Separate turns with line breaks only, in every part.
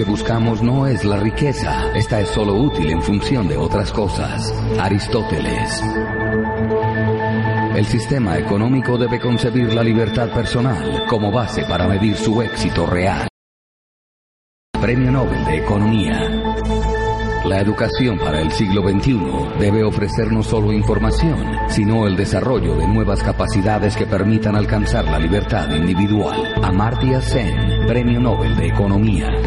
Que buscamos no es la riqueza, esta es solo útil en función de otras cosas. Aristóteles. El sistema económico debe concebir la libertad personal como base para medir su éxito real. Premio Nobel de Economía. La educación para el siglo XXI debe ofrecer no solo información, sino el desarrollo de nuevas capacidades que permitan alcanzar la libertad individual. Amartya Sen, Premio Nobel de Economía.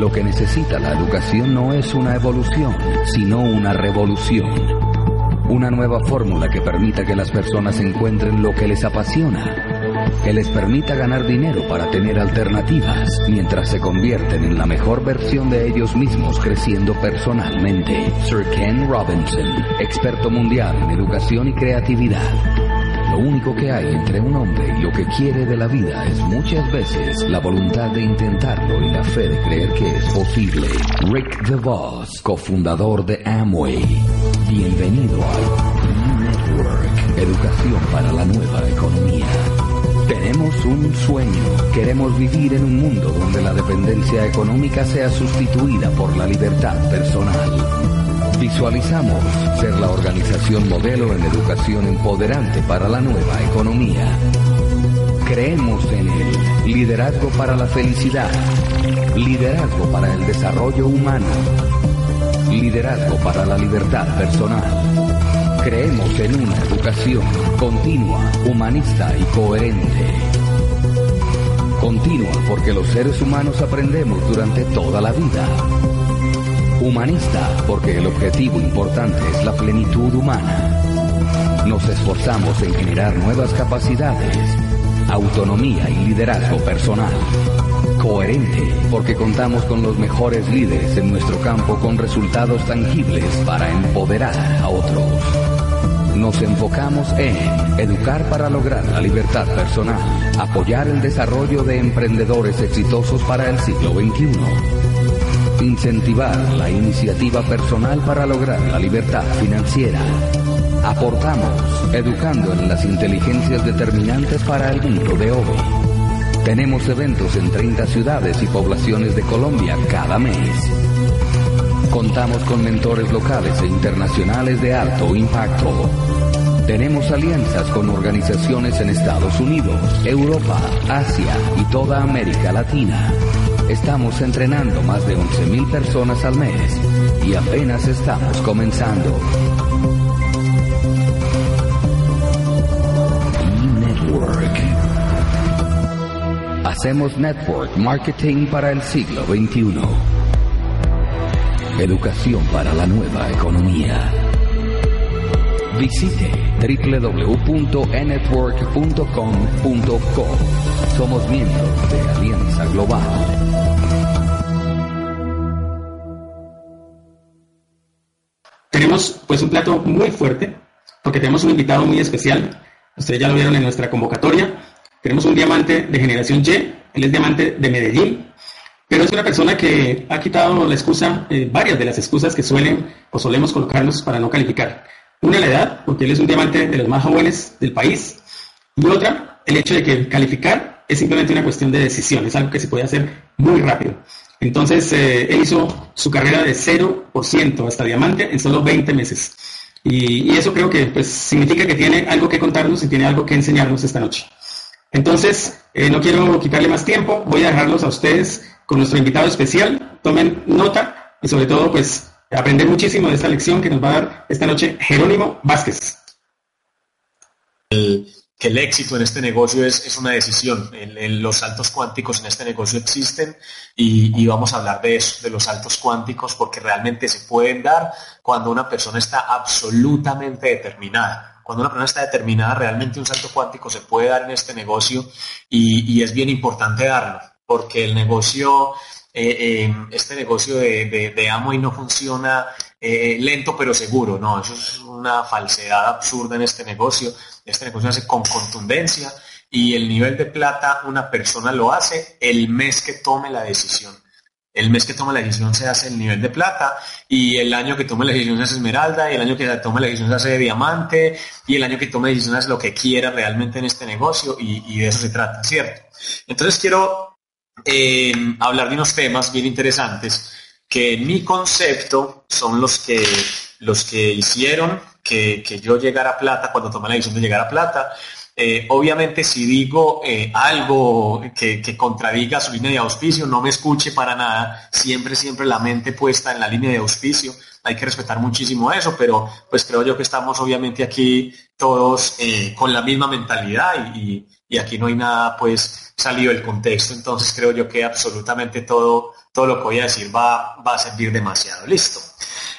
Lo que necesita la educación no es una evolución, sino una revolución. Una nueva fórmula que permita que las personas encuentren lo que les apasiona, que les permita ganar dinero para tener alternativas mientras se convierten en la mejor versión de ellos mismos creciendo personalmente. Sir Ken Robinson, experto mundial en educación y creatividad. Lo único que hay entre un hombre y lo que quiere de la vida es muchas veces la voluntad de intentarlo y la fe de creer que es posible. Rick DeVos, cofundador de Amway. Bienvenido al Network, educación para la nueva economía. Tenemos un sueño. Queremos vivir en un mundo donde la dependencia económica sea sustituida por la libertad personal. Visualizamos ser la organización modelo en educación empoderante para la nueva economía. Creemos en el liderazgo para la felicidad, liderazgo para el desarrollo humano, liderazgo para la libertad personal. Creemos en una educación continua, humanista y coherente. Continua porque los seres humanos aprendemos durante toda la vida Humanista, porque el objetivo importante es la plenitud humana. Nos esforzamos en generar nuevas capacidades, autonomía y liderazgo personal. Coherente, porque contamos con los mejores líderes en nuestro campo con resultados tangibles para empoderar a otros. Nos enfocamos en educar para lograr la libertad personal, apoyar el desarrollo de emprendedores exitosos para el siglo XXI Incentivar la iniciativa personal para lograr la libertad financiera. Aportamos educando en las inteligencias determinantes para el mundo de hoy. Tenemos eventos en 30 ciudades y poblaciones de Colombia cada mes. Contamos con mentores locales e internacionales de alto impacto. Tenemos alianzas con organizaciones en Estados Unidos, Europa, Asia y toda América Latina. Estamos entrenando más de 11.000 personas al mes y apenas estamos comenzando. E-Network. Hacemos network marketing para el siglo XXI. Educación para la nueva economía. Visite www.enetwork.com.co. Somos miembros de Alianza Global.
Tenemos pues un plato muy fuerte, porque tenemos un invitado muy especial. Ustedes ya lo vieron en nuestra convocatoria. Tenemos un diamante de generación Y, él es diamante de Medellín, pero es una persona que ha quitado la excusa, eh, varias de las excusas que suelen o solemos colocarnos para no calificar. Una, la edad, porque él es un diamante de los más jóvenes del país. Y otra, el hecho de que calificar es simplemente una cuestión de decisión, es algo que se puede hacer muy rápido. Entonces, eh, él hizo su carrera de 0% hasta diamante en solo 20 meses. Y, eso creo que pues, significa que tiene algo que contarnos y tiene algo que enseñarnos esta noche. Entonces, eh, no quiero quitarle más tiempo, voy a dejarlos a ustedes con nuestro invitado especial. Tomen nota y sobre todo, pues, aprender muchísimo de esta lección que nos va a dar esta noche Jerónimo Vázquez
que el éxito en este negocio es, una decisión. los saltos cuánticos en este negocio existen y, vamos a hablar de eso, de los saltos cuánticos, porque realmente se pueden dar cuando una persona está absolutamente determinada. Cuando una persona está determinada, realmente un salto cuántico se puede dar en este negocio y, es bien importante darlo, porque el negocio, eh, eh, este negocio de, amo y no funciona eh, lento pero seguro, no, eso es una falsedad absurda en este negocio este negocio se hace con contundencia y el nivel de plata una persona lo hace el mes que tome la decisión. El mes que tome la decisión se hace el nivel de plata y el año que tome la decisión se hace esmeralda y el año que tome la decisión se hace diamante y el año que tome la decisión hace lo que quiera realmente en este negocio y, de eso se trata, ¿cierto? Entonces quiero eh, hablar de unos temas bien interesantes que mi concepto son los que, los que hicieron que, yo llegara a plata cuando tomé la decisión de llegar a plata. Eh, obviamente si digo eh, algo que, que, contradiga su línea de auspicio, no me escuche para nada, siempre, siempre la mente puesta en la línea de auspicio, hay que respetar muchísimo eso, pero pues creo yo que estamos obviamente aquí todos con la misma mentalidad y, aquí no hay nada pues salido del contexto, entonces creo yo que absolutamente todo, todo lo que voy a decir va, va a servir demasiado. Listo.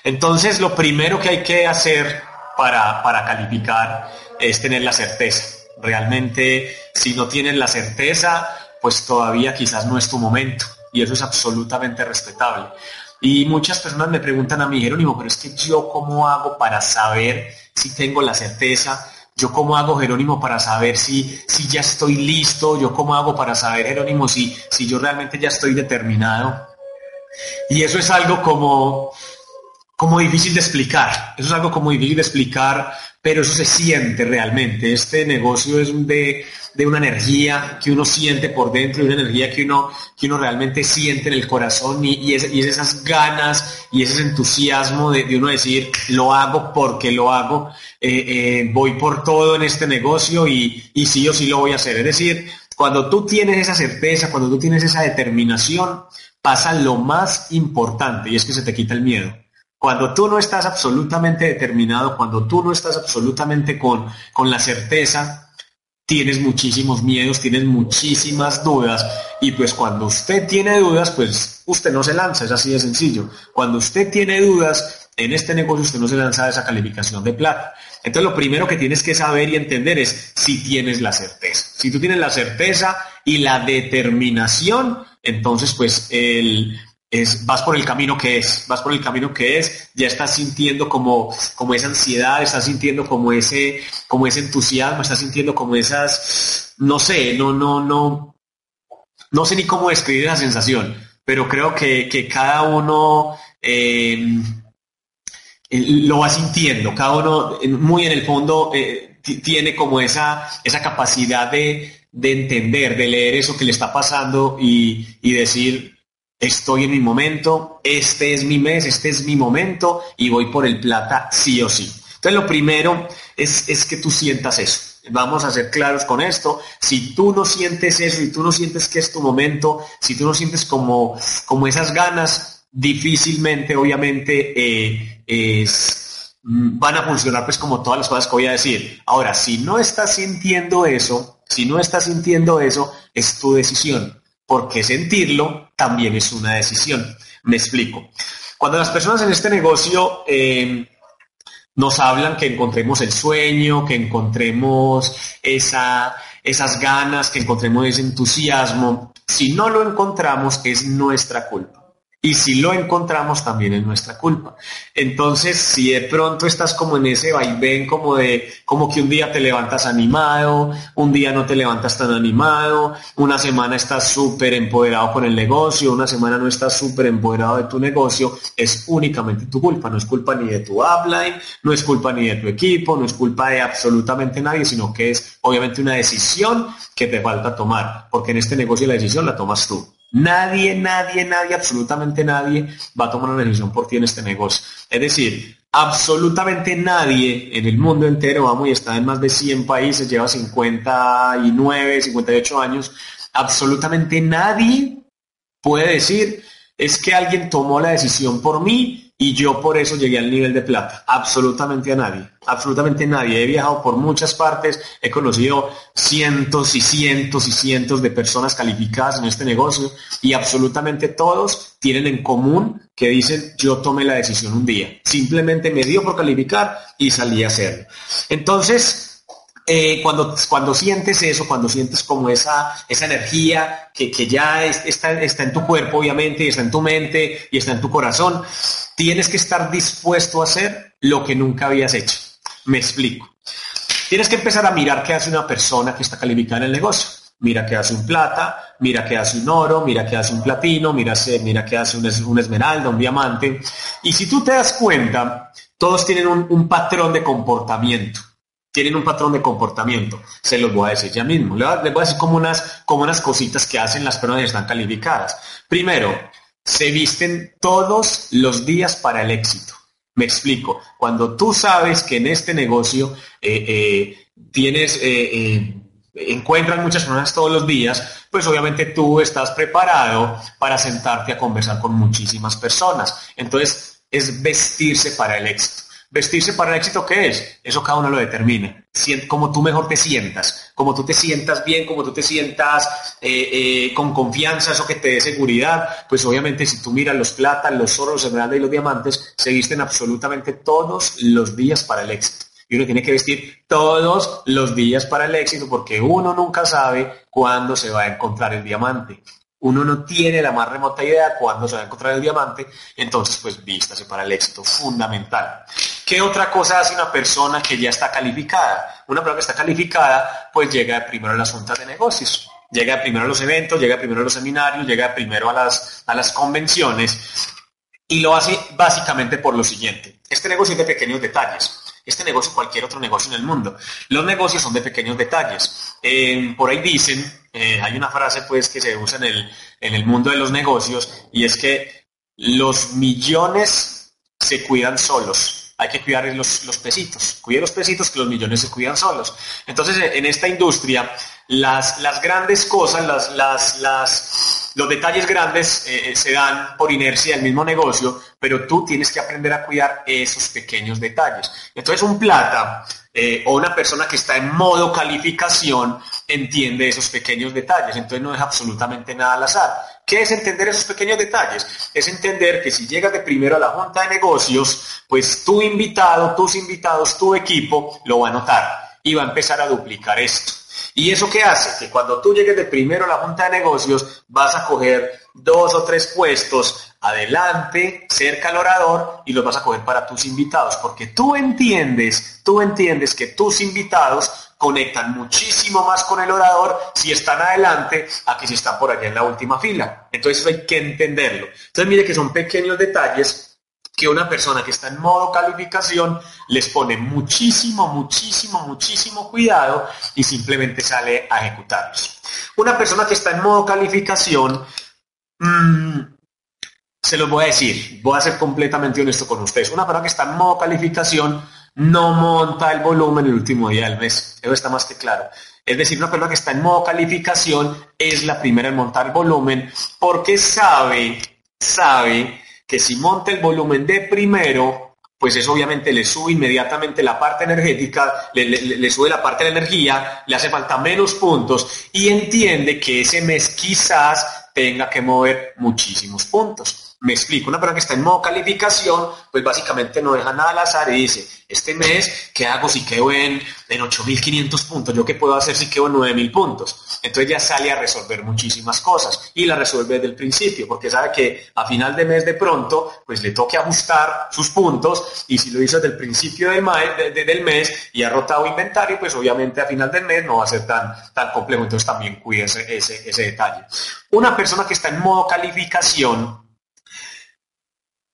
Entonces lo primero que hay que hacer para, para calificar es tener la certeza. Realmente si no tienes la certeza, pues todavía quizás no es tu momento y eso es absolutamente respetable. Y muchas personas me preguntan a mí, Jerónimo, pero es que yo cómo hago para saber si tengo la certeza, yo cómo hago, Jerónimo, para saber si, si ya estoy listo, yo cómo hago para saber, Jerónimo, si, si yo realmente ya estoy determinado. Y eso es algo como, como difícil de explicar, eso es algo como difícil de explicar, pero eso se siente realmente. Este negocio es de, de una energía que uno siente por dentro, de una energía que uno, que uno realmente siente en el corazón y, y, es, esas ganas y ese entusiasmo de, uno decir, lo hago porque lo hago, eh, eh, voy por todo en este negocio y, y sí o sí lo voy a hacer. Es decir, cuando tú tienes esa certeza, cuando tú tienes esa determinación, pasa lo más importante y es que se te quita el miedo. Cuando tú no estás absolutamente determinado, cuando tú no estás absolutamente con, con la certeza, tienes muchísimos miedos, tienes muchísimas dudas y pues cuando usted tiene dudas, pues usted no se lanza, es así de sencillo. Cuando usted tiene dudas en este negocio, usted no se lanza a esa calificación de plata. Entonces lo primero que tienes que saber y entender es si tienes la certeza. Si tú tienes la certeza y la determinación, entonces pues el, es, vas por el camino que es, vas por el camino que es, ya estás sintiendo como, como esa ansiedad, estás sintiendo como ese, como ese entusiasmo, estás sintiendo como esas, no sé, no, no, no, no sé ni cómo describir esa sensación, pero creo que, que cada uno eh, lo va sintiendo, cada uno muy en el fondo eh, tiene como esa, esa capacidad de, de entender, de leer eso que le está pasando y, y decir, estoy en mi momento, este es mi mes, este es mi momento y voy por el plata sí o sí. Entonces lo primero es, es que tú sientas eso. Vamos a ser claros con esto. Si tú no sientes eso y tú no sientes que es tu momento, si tú no sientes como, como esas ganas, difícilmente, obviamente, eh, es, van a funcionar pues como todas las cosas que voy a decir. Ahora, si no estás sintiendo eso, si no estás sintiendo eso, es tu decisión porque sentirlo también es una decisión. Me explico. Cuando las personas en este negocio eh, nos hablan que encontremos el sueño, que encontremos esa, esas ganas, que encontremos ese entusiasmo, si no lo encontramos es nuestra culpa. Y si lo encontramos también es nuestra culpa. Entonces, si de pronto estás como en ese vaivén como de, como que un día te levantas animado, un día no te levantas tan animado, una semana estás súper empoderado con el negocio, una semana no estás súper empoderado de tu negocio, es únicamente tu culpa. No es culpa ni de tu upline, no es culpa ni de tu equipo, no es culpa de absolutamente nadie, sino que es obviamente una decisión que te falta tomar, porque en este negocio la decisión la tomas tú. Nadie, nadie, nadie, absolutamente nadie va a tomar una decisión por ti en este negocio. Es decir, absolutamente nadie en el mundo entero, vamos, y está en más de 100 países, lleva 59, 58 años, absolutamente nadie puede decir, es que alguien tomó la decisión por mí y yo por eso llegué al nivel de plata. Absolutamente a nadie, absolutamente nadie. He viajado por muchas partes, he conocido cientos y cientos y cientos de personas calificadas en este negocio y absolutamente todos tienen en común que dicen yo tomé la decisión un día. Simplemente me dio por calificar y salí a hacerlo. Entonces, eh, cuando, cuando sientes eso, cuando sientes como esa, esa energía que, ya está, está en tu cuerpo, obviamente, y está en tu mente, y está en tu corazón, tienes que estar dispuesto a hacer lo que nunca habías hecho. Me explico. Tienes que empezar a mirar qué hace una persona que está calificada en el negocio. Mira qué hace un plata, mira qué hace un oro, mira qué hace un platino, mira, mira qué hace un, esmeralda, un diamante. Y si tú te das cuenta, todos tienen un patrón de comportamiento tienen un patrón de comportamiento. Se los voy a decir ya mismo. Les voy a decir como unas, como unas cositas que hacen las personas que están calificadas. Primero, se visten todos los días para el éxito. Me explico. Cuando tú sabes que en este negocio eh, eh, tienes, eh, encuentras muchas personas todos los días, pues obviamente tú estás preparado para sentarte a conversar con muchísimas personas. Entonces, es vestirse para el éxito. Vestirse para el éxito, ¿qué es? Eso cada uno lo determina. Como tú mejor te sientas, como tú te sientas bien, como tú te sientas eh, eh, con confianza, eso que te dé seguridad, pues obviamente si tú miras los platas, los oros, los esmeraldas y los diamantes, se visten absolutamente todos los días para el éxito. Y uno tiene que vestir todos los días para el éxito porque uno nunca sabe cuándo se va a encontrar el diamante uno no tiene la más remota idea cuándo se va a encontrar el diamante, entonces pues vístase para el éxito, fundamental. ¿Qué otra cosa hace una persona que ya está calificada? Una persona que está calificada pues llega primero a las juntas de negocios, llega primero a los eventos, llega primero a los seminarios, llega primero a las, a las convenciones y lo hace básicamente por lo siguiente. Este negocio es de pequeños detalles este negocio cualquier otro negocio en el mundo. Los negocios son de pequeños detalles. Eh, por ahí dicen, eh, hay una frase pues que se usa en el, en el mundo de los negocios y es que los millones se cuidan solos. Hay que cuidar los, los pesitos. Cuide los pesitos que los millones se cuidan solos. Entonces, en esta industria, las, las grandes cosas, las, las, las, los detalles grandes eh, se dan por inercia del mismo negocio, pero tú tienes que aprender a cuidar esos pequeños detalles. Entonces un plata eh, o una persona que está en modo calificación entiende esos pequeños detalles, entonces no es absolutamente nada al azar. ¿Qué es entender esos pequeños detalles? Es entender que si llegas de primero a la junta de negocios, pues tu invitado, tus invitados, tu equipo lo va a notar y va a empezar a duplicar esto. ¿Y eso qué hace? Que cuando tú llegues de primero a la junta de negocios, vas a coger dos o tres puestos adelante, cerca al orador, y los vas a coger para tus invitados, porque tú entiendes, tú entiendes que tus invitados conectan muchísimo más con el orador si están adelante a que si están por allá en la última fila. Entonces hay que entenderlo. Entonces mire que son pequeños detalles que una persona que está en modo calificación les pone muchísimo, muchísimo, muchísimo cuidado y simplemente sale a ejecutarlos. Una persona que está en modo calificación, mmm, se los voy a decir, voy a ser completamente honesto con ustedes. Una persona que está en modo calificación no monta el volumen el último día del mes. Eso está más que claro. Es decir, una persona que está en modo calificación es la primera en montar el volumen porque sabe, sabe que si monta el volumen de primero, pues eso obviamente le sube inmediatamente la parte energética, le, sube la parte de la energía, le hace falta menos puntos y entiende que ese mes quizás tenga que mover muchísimos puntos. Me explico, una persona que está en modo calificación, pues básicamente no deja nada al azar y dice, este mes, ¿qué hago si quedo en, en 8.500 puntos? ¿Yo qué puedo hacer si quedo en 9.000 puntos? Entonces ya sale a resolver muchísimas cosas y la resuelve desde el principio, porque sabe que a final de mes de pronto, pues le toque ajustar sus puntos y si lo hizo desde el principio del, mes y ha rotado inventario, pues obviamente a final del mes no va a ser tan, tan complejo, entonces también cuide ese, ese, ese detalle. Una persona que está en modo calificación,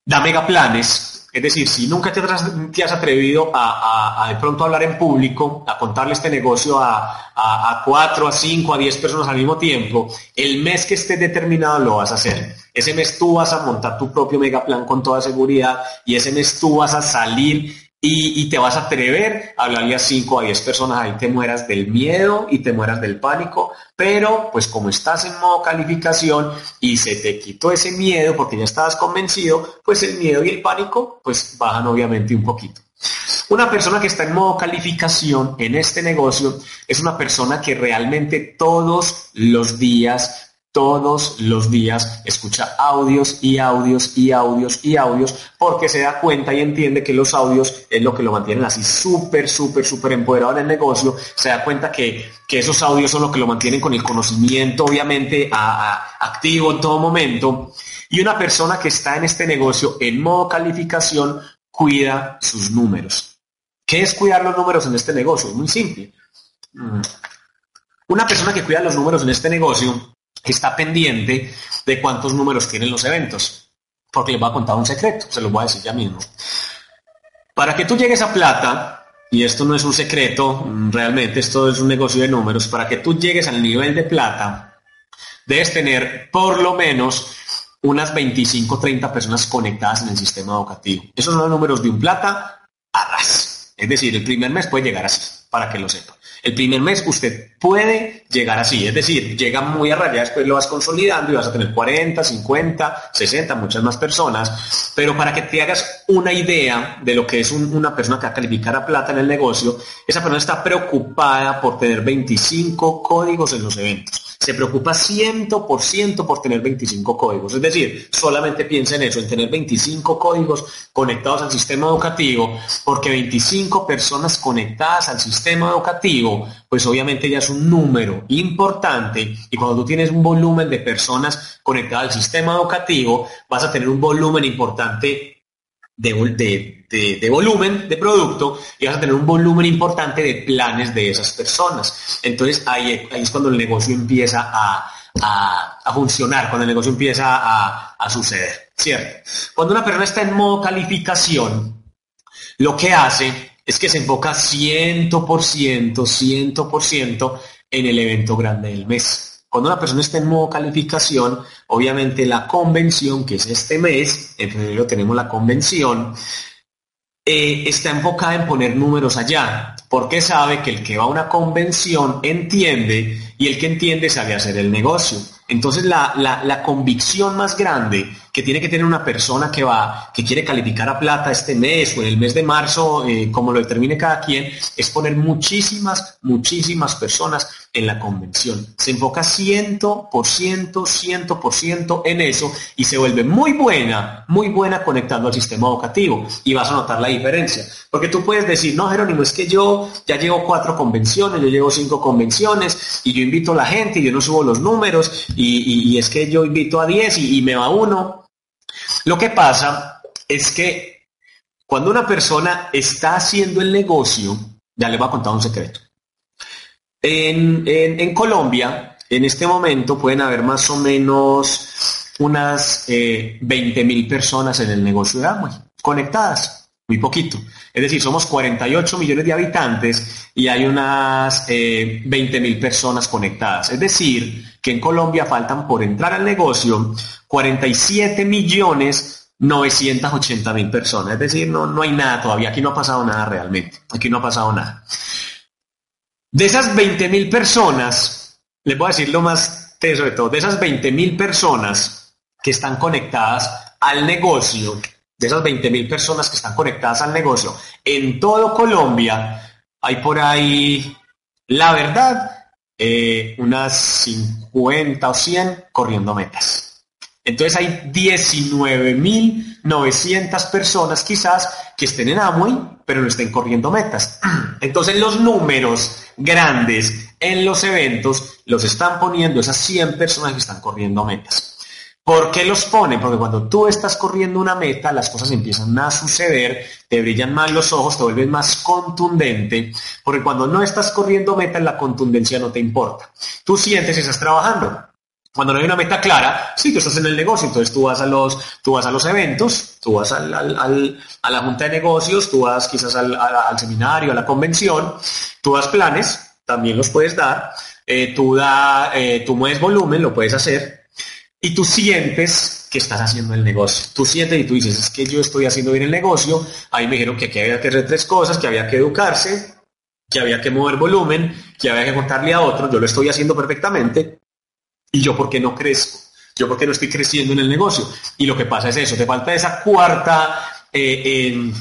da megaplanes, es decir, si nunca te, has atrevido a, de pronto hablar en público, a contarle este negocio a, a, cuatro, a cinco, a diez personas al mismo tiempo, el mes que estés determinado lo vas a hacer. Ese mes tú vas a montar tu propio megaplan con toda seguridad y ese mes tú vas a salir y, te vas a atrever a hablarle a 5 a 10 personas, ahí te mueras del miedo y te mueras del pánico, pero pues como estás en modo calificación y se te quitó ese miedo porque ya estabas convencido, pues el miedo y el pánico pues bajan obviamente un poquito. Una persona que está en modo calificación en este negocio es una persona que realmente todos los días todos los días escucha audios y audios y audios y audios porque se da cuenta y entiende que los audios es lo que lo mantienen así súper, súper, súper empoderado en el negocio. Se da cuenta que, esos audios son lo que lo mantienen con el conocimiento obviamente activo en todo momento. Y una persona que está en este negocio en modo calificación cuida sus números. ¿Qué es cuidar los números en este negocio? Es muy simple. Mm. Una persona que cuida los números en este negocio está pendiente de cuántos números tienen los eventos. Porque les voy a contar un secreto, se los voy a decir ya mismo. Para que tú llegues a plata, y esto no es un secreto, realmente esto es un negocio de números, para que tú llegues al nivel de plata, debes tener por lo menos unas 25 30 personas conectadas en el sistema educativo. Esos son los números de un plata a ras. Es decir, el primer mes puede llegar así, para que lo sepa. El primer mes usted puede llegar así, es decir, llega muy a raya, después lo vas consolidando y vas a tener 40, 50, 60, muchas más personas. Pero para que te hagas una idea de lo que es una persona que va a calificar a plata en el negocio, esa persona está preocupada por tener 25 códigos en los eventos se preocupa 100% por tener 25 códigos. Es decir, solamente piensa en eso, en tener 25 códigos conectados al sistema educativo, porque 25 personas conectadas al sistema educativo, pues obviamente ya es un número importante y cuando tú tienes un volumen de personas conectadas al sistema educativo, vas a tener un volumen importante de, volumen de producto y vas a tener un volumen importante de planes de esas personas. Entonces ahí, es cuando el negocio empieza a, funcionar, cuando el negocio empieza a, a, suceder, ¿cierto? Cuando una persona está en modo calificación, lo que hace es que se enfoca 100%, 100% en el evento grande del mes. Cuando una persona está en modo calificación, obviamente la convención, que es este mes, en febrero tenemos la convención, eh, está enfocada en poner números allá, porque sabe que el que va a una convención entiende y el que entiende sabe hacer el negocio. Entonces la, convicción más grande que tiene que tener una persona que va, que quiere calificar a plata este mes o en el mes de marzo, eh, como lo determine cada quien, es poner muchísimas, muchísimas personas en la convención. Se enfoca 100%, 100% en eso y se vuelve muy buena, muy buena conectando al sistema educativo y vas a notar la diferencia. Porque tú puedes decir, no, Jerónimo, es que yo ya llevo cuatro convenciones, yo llevo cinco convenciones y yo invito a la gente y yo no subo los números y, es que yo invito a 10 y, me va uno. Lo que pasa es que cuando una persona está haciendo el negocio, ya le voy a contar un secreto. En, Colombia, en este momento pueden haber más o menos unas eh, 20 mil personas en el negocio de Amway, conectadas muy poquito. Es decir, somos 48 millones de habitantes y hay unas 20 eh, mil personas conectadas. Es decir, que en Colombia faltan por entrar al negocio 47 millones 980 mil personas. Es decir, no, no hay nada todavía. Aquí no ha pasado nada realmente. Aquí no ha pasado nada. De esas 20 mil personas, les voy a decir lo más teso de todo, de esas 20 mil personas que están conectadas al negocio, de esas 20.000 personas que están conectadas al negocio en todo Colombia, hay por ahí, la verdad, eh, unas 50 o 100 corriendo metas. Entonces hay 19.900 personas quizás que estén en Amway, pero no estén corriendo metas. Entonces los números grandes en los eventos los están poniendo esas 100 personas que están corriendo metas. ¿Por qué los ponen? Porque cuando tú estás corriendo una meta, las cosas empiezan a suceder, te brillan más los ojos, te vuelves más contundente, porque cuando no estás corriendo meta, la contundencia no te importa. Tú sientes que estás trabajando. Cuando no hay una meta clara, sí, tú estás en el negocio, entonces tú vas a los, tú vas a los eventos, tú vas al, a la junta de negocios, tú vas quizás al, seminario, a la convención, tú das planes, también los puedes dar, eh, tú, da, eh, tú mueves volumen, lo puedes hacer, y tú sientes que estás haciendo el negocio. Tú sientes y tú dices, es que yo estoy haciendo bien el negocio. Ahí me dijeron que aquí había que hacer tres cosas, que había que educarse, que había que mover volumen, que había que contarle a otro. Yo lo estoy haciendo perfectamente. ¿Y yo por qué no crezco? Yo por qué no estoy creciendo en el negocio. Y lo que pasa es eso, te falta esa cuarta, eh,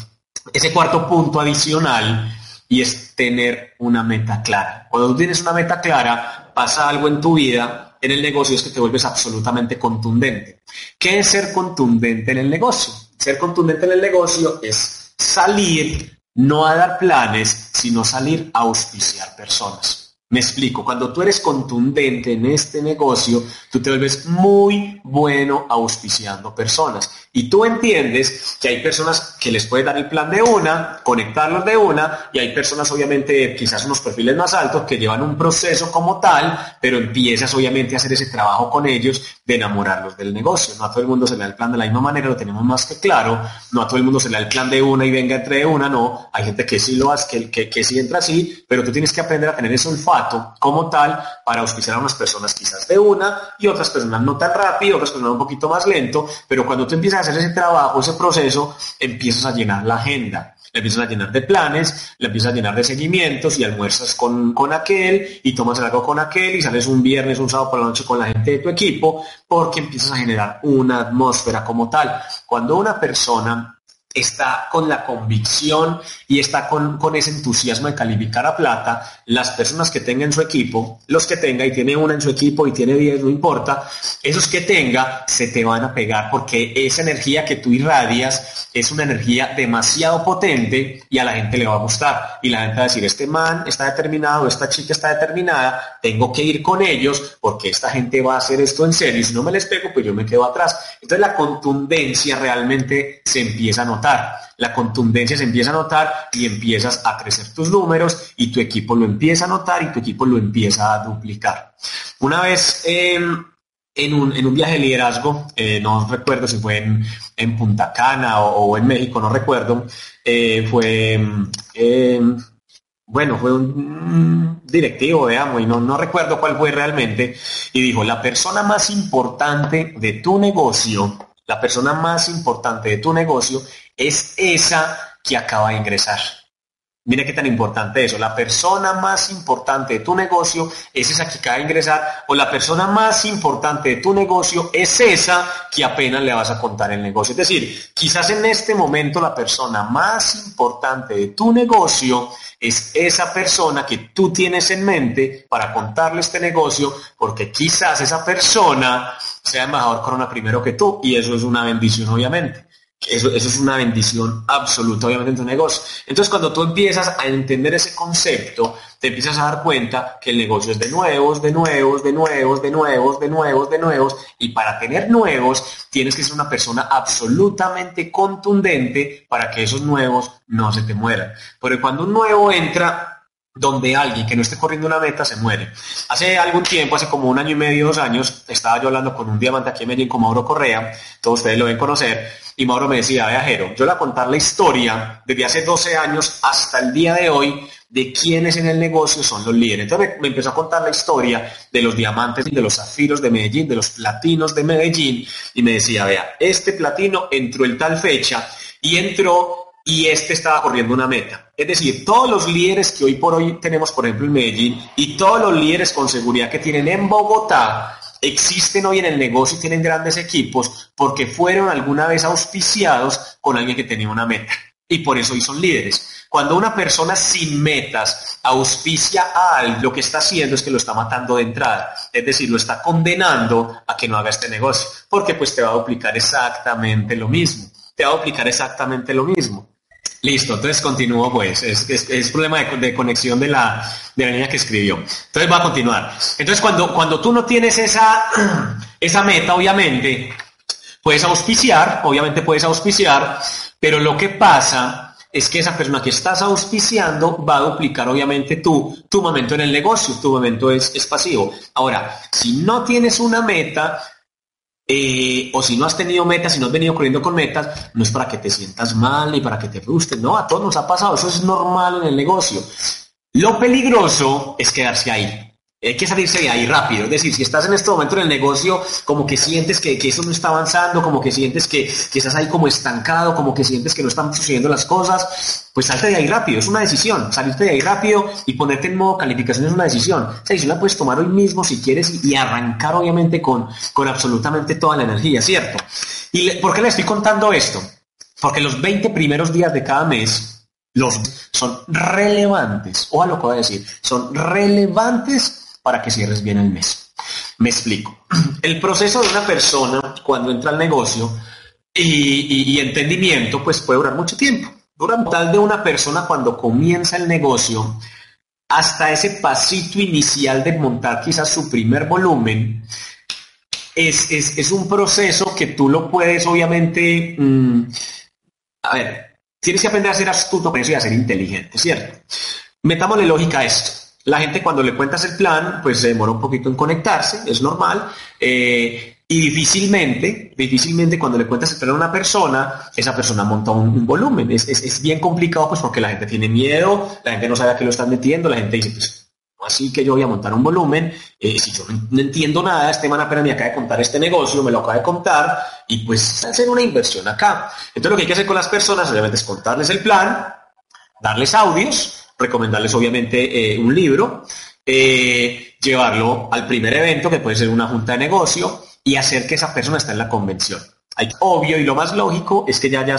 ese cuarto punto adicional y es tener una meta clara. Cuando tú tienes una meta clara, pasa algo en tu vida en el negocio es que te vuelves absolutamente contundente. ¿Qué es ser contundente en el negocio? Ser contundente en el negocio es salir no a dar planes, sino salir a auspiciar personas. Me explico, cuando tú eres contundente en este negocio, tú te vuelves muy bueno auspiciando personas. Y tú entiendes que hay personas que les puedes dar el plan de una, conectarlos de una, y hay personas obviamente quizás unos perfiles más altos que llevan un proceso como tal, pero empiezas obviamente a hacer ese trabajo con ellos de enamorarlos del negocio. No a todo el mundo se le da el plan de la misma manera, lo tenemos más que claro. No a todo el mundo se le da el plan de una y venga entre una, no. Hay gente que sí lo hace, que, que, sí entra así, pero tú tienes que aprender a tener ese olfato como tal para auspiciar a unas personas quizás de una y otras personas no tan rápido, otras personas un poquito más lento, pero cuando tú empiezas a hacer ese trabajo, ese proceso, empiezas a llenar la agenda. Le empiezas a llenar de planes, le empiezas a llenar de seguimientos y almuerzas con, con aquel y tomas algo con aquel y sales un viernes, un sábado por la noche con la gente de tu equipo porque empiezas a generar una atmósfera como tal. Cuando una persona está con la convicción y está con, ese entusiasmo de calificar a plata, las personas que tengan su equipo, los que tenga y tiene una en su equipo y tiene 10, no importa, esos que tenga se te van a pegar porque esa energía que tú irradias es una energía demasiado potente y a la gente le va a gustar. Y la gente va a decir, este man está determinado, esta chica está determinada, tengo que ir con ellos porque esta gente va a hacer esto en serio y si no me les pego, pues yo me quedo atrás. Entonces la contundencia realmente se empieza a notar la contundencia se empieza a notar y empiezas a crecer tus números y tu equipo lo empieza a notar y tu equipo lo empieza a duplicar. Una vez em, en, un, viaje de liderazgo, eh, no recuerdo si fue en, Punta Cana o, en México, no recuerdo, eh, fue, em, bueno, fue un directivo, veamos, y no, no recuerdo cuál fue realmente, y dijo, la persona más importante de tu negocio la persona más importante de tu negocio es esa que acaba de ingresar. Mira qué tan importante eso. La persona más importante de tu negocio es esa que acaba de ingresar o la persona más importante de tu negocio es esa que apenas le vas a contar el negocio. Es decir, quizás en este momento la persona más importante de tu negocio es esa persona que tú tienes en mente para contarle este negocio porque quizás esa persona sea embajador corona primero que tú y eso es una bendición obviamente. Eso, es una bendición absoluta, obviamente, en tu negocio. Entonces, cuando tú empiezas a entender ese concepto, te empiezas a dar cuenta que el negocio es de nuevos, de nuevos, de nuevos, de nuevos, de nuevos, de nuevos. Y para tener nuevos, tienes que ser una persona absolutamente contundente para que esos nuevos no se te mueran. Porque cuando un nuevo entra, donde alguien que no esté corriendo una meta se muere. Hace algún tiempo, hace como un año y medio, dos años, estaba yo hablando con un diamante aquí en Medellín con Mauro Correa, todos ustedes lo deben conocer, y Mauro me decía, viajero, yo le voy a contar la historia desde hace 12 años hasta el día de hoy de quiénes en el negocio son los líderes. Entonces me, empezó a contar la historia de los diamantes, de los zafiros de Medellín, de los platinos de Medellín, y me decía, vea, este platino entró en tal fecha y entró y este estaba corriendo una meta. Es decir, todos los líderes que hoy por hoy tenemos, por ejemplo, en Medellín, y todos los líderes con seguridad que tienen en Bogotá, existen hoy en el negocio y tienen grandes equipos porque fueron alguna vez auspiciados con alguien que tenía una meta. Y por eso hoy son líderes. Cuando una persona sin metas auspicia a alguien, lo que está haciendo es que lo está matando de entrada. Es decir, lo está condenando a que no haga este negocio. Porque pues te va a duplicar exactamente lo mismo. Te va a duplicar exactamente lo mismo. Listo, entonces continúo pues. Es, problema de, conexión de la, de la niña que escribió. Entonces va a continuar. Entonces cuando, cuando tú no tienes esa, esa meta, obviamente, puedes auspiciar, obviamente puedes auspiciar, pero lo que pasa es que esa persona que estás auspiciando va a duplicar obviamente tú, tu momento en el negocio, tu momento es, es pasivo. Ahora, si no tienes una meta, eh, o si no has tenido metas, si no has venido corriendo con metas, no es para que te sientas mal ni para que te frustres, no, a todos nos ha pasado, eso es normal en el negocio. Lo peligroso es quedarse ahí. Hay que salirse de ahí rápido. Es decir, si estás en este momento en el negocio, como que sientes que, eso no está avanzando, como que sientes que, que, estás ahí como estancado, como que sientes que no están sucediendo las cosas, pues salte de ahí rápido. Es una decisión. Salirte de ahí rápido y ponerte en modo calificación es una decisión. Sea, si la puedes tomar hoy mismo si quieres y, arrancar obviamente con, con absolutamente toda la energía, ¿cierto? ¿Y por qué le estoy contando esto? Porque los 20 primeros días de cada mes los, son relevantes. O a lo que voy a decir, son relevantes para que cierres bien el mes. Me explico. El proceso de una persona cuando entra al negocio y, entendimiento, pues puede durar mucho tiempo. Dura tal de una persona cuando comienza el negocio, hasta ese pasito inicial de montar quizás su primer volumen, es, un proceso que tú lo puedes obviamente, mm, a ver, tienes que aprender a ser astuto con eso y a ser inteligente, ¿cierto? Metámosle lógica a esto. La gente cuando le cuentas el plan, pues se demora un poquito en conectarse, es normal. Eh, y difícilmente, difícilmente cuando le cuentas el plan a una persona, esa persona monta un, volumen. Es, bien complicado pues porque la gente tiene miedo, la gente no sabe a qué lo están metiendo, la gente dice, pues, así que yo voy a montar un volumen, eh, si yo no, entiendo nada, este man apenas me acaba de contar este negocio, me lo acaba de contar, y pues hacer una inversión acá. Entonces lo que hay que hacer con las personas, obviamente, es contarles el plan, darles audios, recomendarles obviamente eh, un libro, eh, llevarlo al primer evento, que puede ser una junta de negocio, y hacer que esa persona esté en la convención. Obvio y lo más lógico es que ya, ya,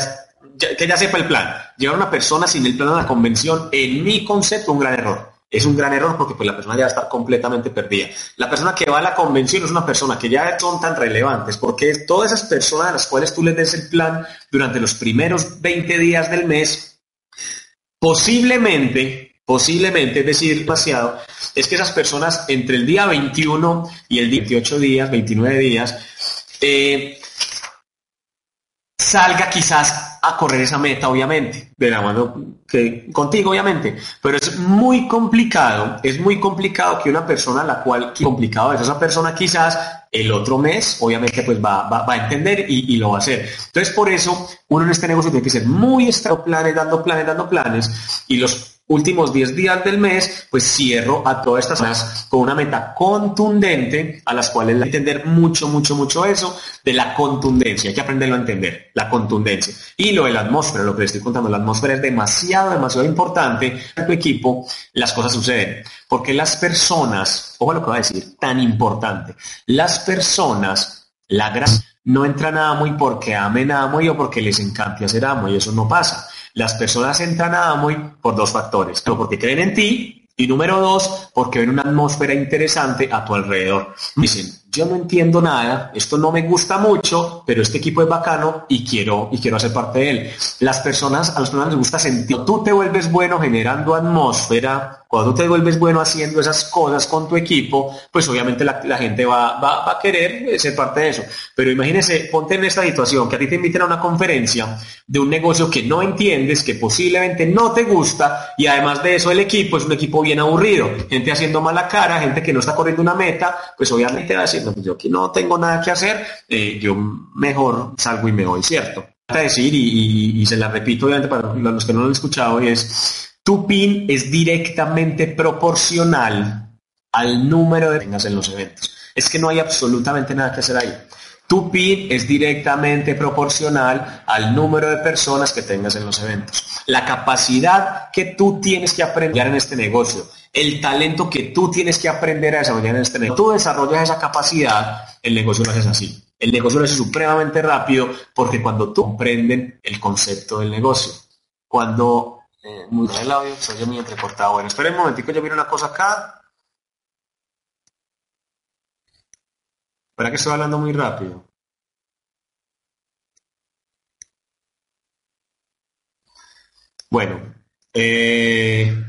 que ya sepa el plan. Llevar a una persona sin el plan a la convención, en mi concepto, un gran error. Es un gran error porque pues, la persona ya va a estar completamente perdida. La persona que va a la convención es una persona que ya son tan relevantes porque todas esas personas a las cuales tú les des el plan durante los primeros 20 días del mes Posiblemente, posiblemente, es decir, demasiado, es que esas personas entre el día 21 y el 28 días, 29 días, eh, salga quizás a correr esa meta, obviamente, de la mano que contigo, obviamente, pero es muy complicado, es muy complicado que una persona la cual, complicado es esa persona quizás el otro mes, obviamente, pues va, va, a entender y, y, lo va a hacer. Entonces, por eso, uno en este negocio tiene que ser muy estado planes, dando planes, dando planes, y los últimos 10 días del mes, pues cierro a todas estas zonas con una meta contundente a las cuales hay que entender mucho, mucho, mucho eso de la contundencia. Hay que aprenderlo a entender, la contundencia. Y lo de la atmósfera, lo que les estoy contando, la atmósfera es demasiado, demasiado importante. En tu equipo las cosas suceden. Porque las personas, ojo lo que voy a decir, tan importante, las personas, la gran no entran a Amo y porque amen a Amo y o porque les encante hacer Amo y eso no pasa. Las personas entran a Amway por dos factores. porque creen en ti y número dos, porque ven una atmósfera interesante a tu alrededor. Dicen, yo no entiendo nada, esto no me gusta mucho, pero este equipo es bacano y quiero, y quiero hacer parte de él. Las personas, a las personas les gusta sentir, tú te vuelves bueno generando atmósfera, cuando tú te vuelves bueno haciendo esas cosas con tu equipo, pues obviamente la, gente va, va, a querer ser parte de eso. Pero imagínese, ponte en esta situación, que a ti te inviten a una conferencia de un negocio que no entiendes, que posiblemente no te gusta, y además de eso el equipo es un equipo bien aburrido, gente haciendo mala cara, gente que no está corriendo una meta, pues obviamente va a decir, pues yo aquí no tengo nada que hacer, eh, yo mejor salgo y me voy, ¿cierto? A decir, y, se la repito obviamente para los que no lo han escuchado, es, tu PIN es directamente proporcional al número de tengas en los eventos. Es que no hay absolutamente nada que hacer ahí. Tu PIN es directamente proporcional al número de personas que tengas en los eventos. La capacidad que tú tienes que aprender en este negocio el talento que tú tienes que aprender a desarrollar en este negocio. Tú desarrollas esa capacidad, el negocio lo haces así. El negocio lo haces supremamente rápido porque cuando tú comprenden el concepto del negocio, cuando eh, muy el audio, soy yo muy entrecortado. Bueno, espera un momentico, yo miro una cosa acá. Espera que estoy hablando muy rápido. Bueno, eh,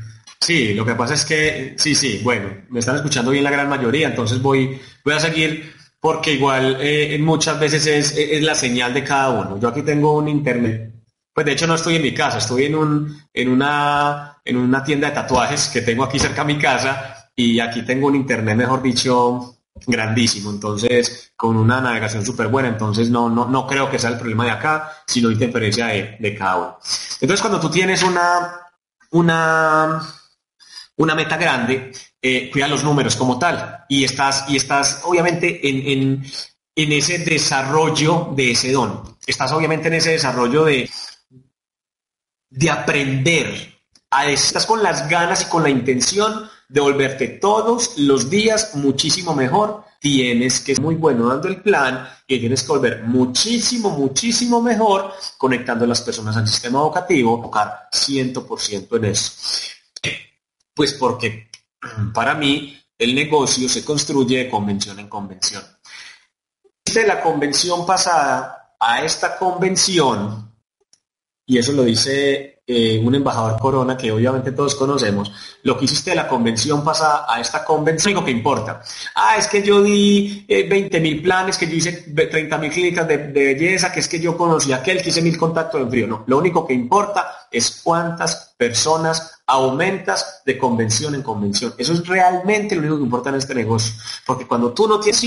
Sí, lo que pasa es que, sí, sí, bueno, me están escuchando bien la gran mayoría, entonces voy, voy a seguir porque igual eh, muchas veces es, la señal de cada uno. Yo aquí tengo un internet, pues de hecho no estoy en mi casa, estoy en, un, en, una, en una tienda de tatuajes que tengo aquí cerca de mi casa y aquí tengo un internet, mejor dicho, grandísimo, entonces con una navegación súper buena, entonces no, no, no creo que sea el problema de acá, sino interferencia de, de cada uno. Entonces cuando tú tienes una, una una meta grande, eh, cuida los números como tal. Y estás, y estás obviamente en, ese desarrollo de ese don. Estás obviamente en ese desarrollo de, de aprender. A, estás con las ganas y con la intención de volverte todos los días muchísimo mejor. Tienes que ser muy bueno dando el plan y tienes que volver muchísimo, muchísimo mejor conectando a las personas al sistema educativo, tocar 100% en eso. Pues porque para mí el negocio se construye de convención en convención. De la convención pasada a esta convención, y eso lo dice eh, un embajador Corona, que obviamente todos conocemos, lo que hiciste de la convención pasa a esta convención, lo que importa. Ah, es que yo di 20 eh, mil planes, que yo hice 30 mil clínicas de, belleza, que es que yo conocí a aquel que hice mil contactos en frío. No, lo único que importa es cuántas personas aumentas de convención en convención. Eso es realmente lo único que importa en este negocio. Porque cuando tú no tienes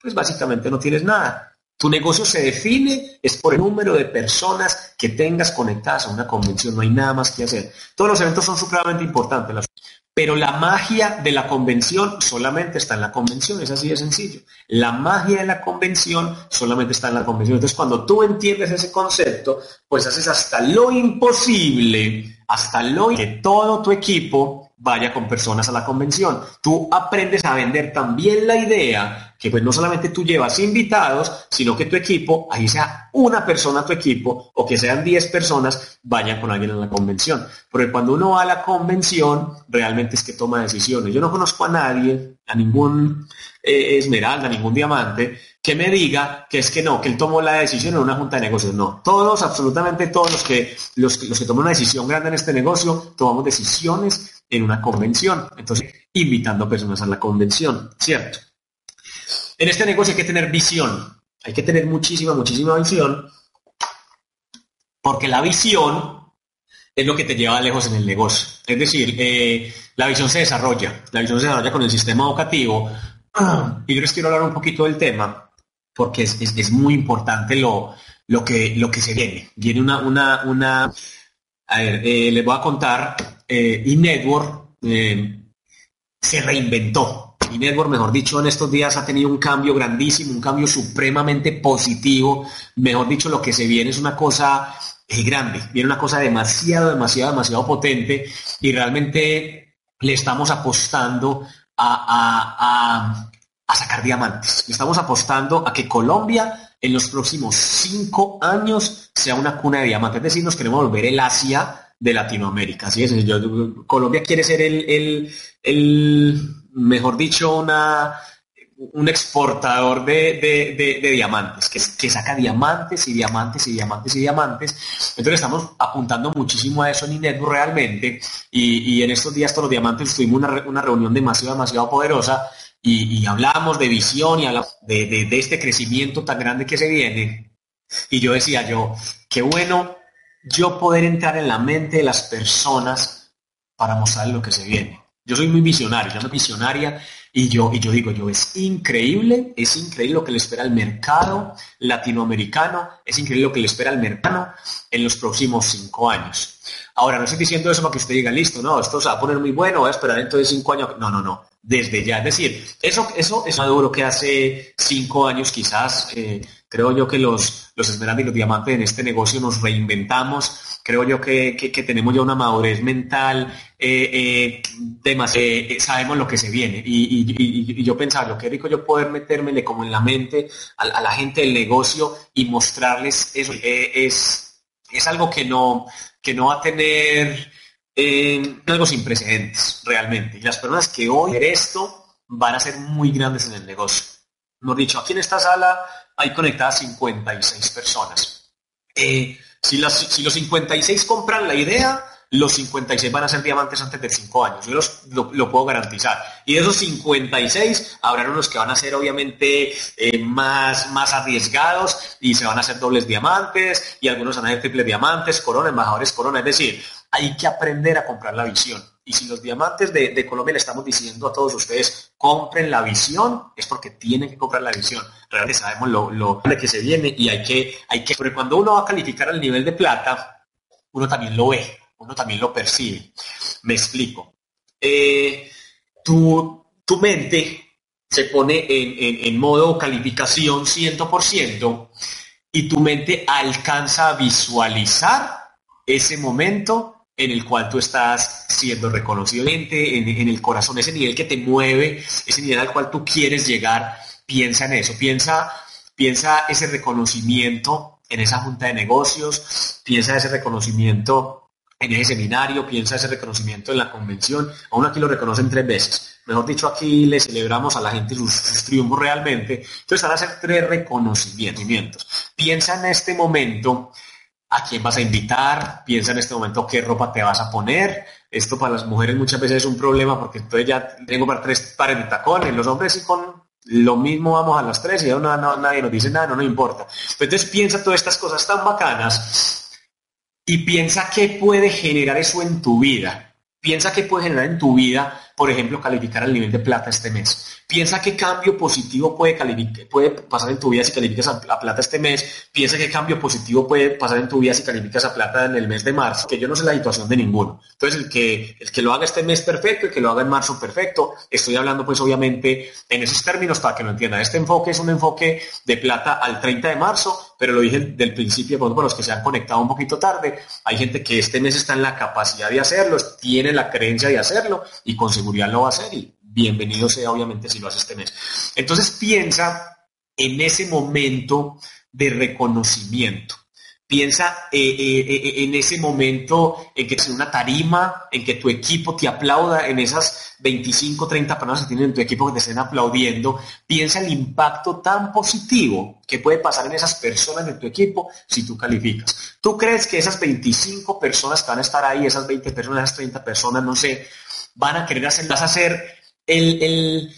pues básicamente no tienes nada. Tu negocio se define es por el número de personas que tengas conectadas a una convención, no hay nada más que hacer. Todos los eventos son supremamente importantes, pero la magia de la convención solamente está en la convención, es así de sencillo. La magia de la convención solamente está en la convención. Entonces, cuando tú entiendes ese concepto, pues haces hasta lo imposible, hasta lo que todo tu equipo vaya con personas a la convención. Tú aprendes a vender también la idea que pues no solamente tú llevas invitados, sino que tu equipo, ahí sea una persona a tu equipo o que sean 10 personas, vayan con alguien a la convención. Porque cuando uno va a la convención, realmente es que toma decisiones. Yo no conozco a nadie, a ningún eh, esmeralda, a ningún diamante, que me diga que es que no, que él tomó la decisión en una junta de negocios. No, todos, absolutamente todos los que, los, los que toman una decisión grande en este negocio, tomamos decisiones en una convención. Entonces, invitando personas a la convención, ¿cierto? En este negocio hay que tener visión, hay que tener muchísima, muchísima visión, porque la visión es lo que te lleva lejos en el negocio. Es decir, eh, la visión se desarrolla, la visión se desarrolla con el sistema educativo. Y yo les quiero hablar un poquito del tema, porque es, muy importante lo, que, lo que se viene. Viene una, una, una a ver, eh, les voy a contar, eh, eNetwork eh, se reinventó. eNetwork, mejor dicho, en estos días ha tenido un cambio grandísimo, un cambio supremamente positivo. Mejor dicho, lo que se viene es una cosa grande, viene una cosa demasiado, demasiado, demasiado potente y realmente le estamos apostando a, a sacar diamantes. Le estamos apostando a que Colombia en los próximos cinco años sea una cuna de diamantes. Es decir, nos queremos volver el Asia de Latinoamérica. Así es, Colombia quiere ser el, mejor dicho, una, un exportador de, diamantes, que, saca diamantes y diamantes y diamantes y diamantes. Entonces estamos apuntando muchísimo a eso en Inetu realmente y, en estos días todos los diamantes tuvimos una, una reunión demasiado, demasiado poderosa y, hablamos de visión y de, de, este crecimiento tan grande que se viene. Y yo decía yo, qué bueno yo poder entrar en la mente de las personas para mostrar lo que se viene. Yo soy muy visionario, yo soy visionaria y yo, y yo digo, yo es increíble, es increíble lo que le espera al mercado latinoamericano, es increíble lo que le espera al mercado en los próximos cinco años. Ahora, no estoy diciendo eso para que usted diga, listo, no, esto se va a poner muy bueno, voy a esperar dentro de cinco años. No, no, no desde ya. Es decir, eso, eso es más duro que hace cinco años quizás. Eh, creo yo que los, los esmeraldas y los diamantes en este negocio nos reinventamos. Creo yo que, tenemos ya una madurez mental, eh, eh, sabemos lo que se viene. Y, yo pensaba, lo que rico yo poder metérmele como en la mente a, la gente del negocio y mostrarles eso. es, es algo que no, que no va a tener algo sin precedentes, realmente. Y las personas que hoy ven esto van a ser muy grandes en el negocio. Hemos dicho, aquí en esta sala hay conectadas 56 personas. Eh, si, las, si los 56 compran la idea, los 56 van a ser diamantes antes de 5 años. Yo lo, puedo garantizar. Y de esos 56 habrá unos que van a ser obviamente eh, más, más arriesgados y se van a hacer dobles diamantes y algunos van a ser triples diamantes, corona, embajadores corona. Es decir, hay que aprender a comprar la visión. Y si los diamantes de, Colombia le estamos diciendo a todos ustedes, compren la visión, es porque tienen que comprar la visión. Realmente sabemos lo, lo que se viene y hay que, hay que, porque cuando uno va a calificar al nivel de plata, uno también lo ve, uno también lo percibe. Me explico. Eh, tu, tu, mente se pone en, en modo calificación 100% y tu mente alcanza a visualizar ese momento en el cual tú estás siendo reconocido en, en el corazón, ese nivel que te mueve, ese nivel al cual tú quieres llegar, piensa en eso, piensa, piensa ese reconocimiento en esa junta de negocios, piensa ese reconocimiento en ese seminario, piensa ese reconocimiento en la convención, aún aquí lo reconocen tres veces. Mejor dicho, aquí le celebramos a la gente sus, sus triunfos realmente. Entonces van a ser tres reconocimientos. Piensa en este momento a quién vas a invitar, piensa en este momento qué ropa te vas a poner. Esto para las mujeres muchas veces es un problema porque entonces ya tengo para tres pares de tacones, los hombres sí con lo mismo vamos a las tres y ya no, nadie nos dice nada, no nos importa. entonces piensa todas estas cosas tan bacanas y piensa qué puede generar eso en tu vida. Piensa qué puede generar en tu vida, por ejemplo, calificar al nivel de plata este mes. Piensa qué cambio positivo puede, pasar en tu vida si calificas a, plata este mes. Piensa qué cambio positivo puede pasar en tu vida si calificas a plata en el mes de marzo, que yo no sé la situación de ninguno. Entonces, el que, el que lo haga este mes perfecto, el que lo haga en marzo perfecto, estoy hablando pues obviamente en esos términos para que lo entiendan. Este enfoque es un enfoque de plata al 30 de marzo, pero lo dije del principio, por los que se han conectado un poquito tarde, hay gente que este mes está en la capacidad de hacerlo, tiene la creencia de hacerlo y con seguridad lo va a hacer y bienvenido sea obviamente si lo hace este mes. Entonces piensa en ese momento de reconocimiento. Piensa eh, eh, eh, en ese momento en que es una tarima, en que tu equipo te aplauda, en esas 25, 30 personas que tienen en tu equipo que te estén aplaudiendo. Piensa el impacto tan positivo que puede pasar en esas personas de tu equipo si tú calificas. ¿Tú crees que esas 25 personas que van a estar ahí, esas 20 personas, esas 30 personas, no sé, van a querer hacerlas hacer el,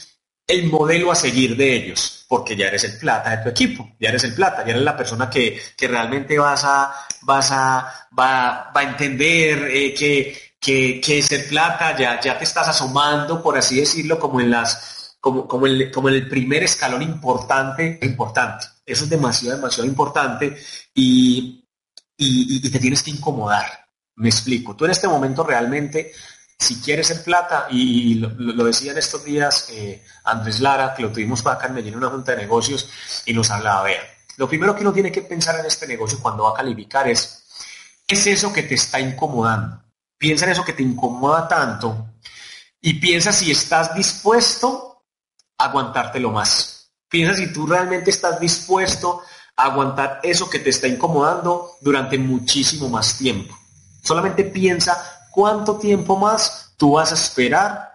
modelo a seguir de ellos, porque ya eres el plata de tu equipo, ya eres el plata, ya eres la persona que, realmente vas a, vas a, va, a entender eh, que, que, es el plata, ya, ya te estás asomando, por así decirlo, como en las, como, como, el, como el primer escalón importante, importante. Eso es demasiado, demasiado importante y, y te tienes que incomodar. Me explico. Tú en este momento realmente si quieres ser plata, y, lo, decía en estos días eh, Andrés Lara, que lo tuvimos acá en Medellín en una junta de negocios, y nos hablaba, vea, lo primero que uno tiene que pensar en este negocio cuando va a calificar es, ¿qué es eso que te está incomodando? Piensa en eso que te incomoda tanto y piensa si estás dispuesto a aguantártelo más. Piensa si tú realmente estás dispuesto a aguantar eso que te está incomodando durante muchísimo más tiempo. Solamente piensa cuánto tiempo más tú vas a esperar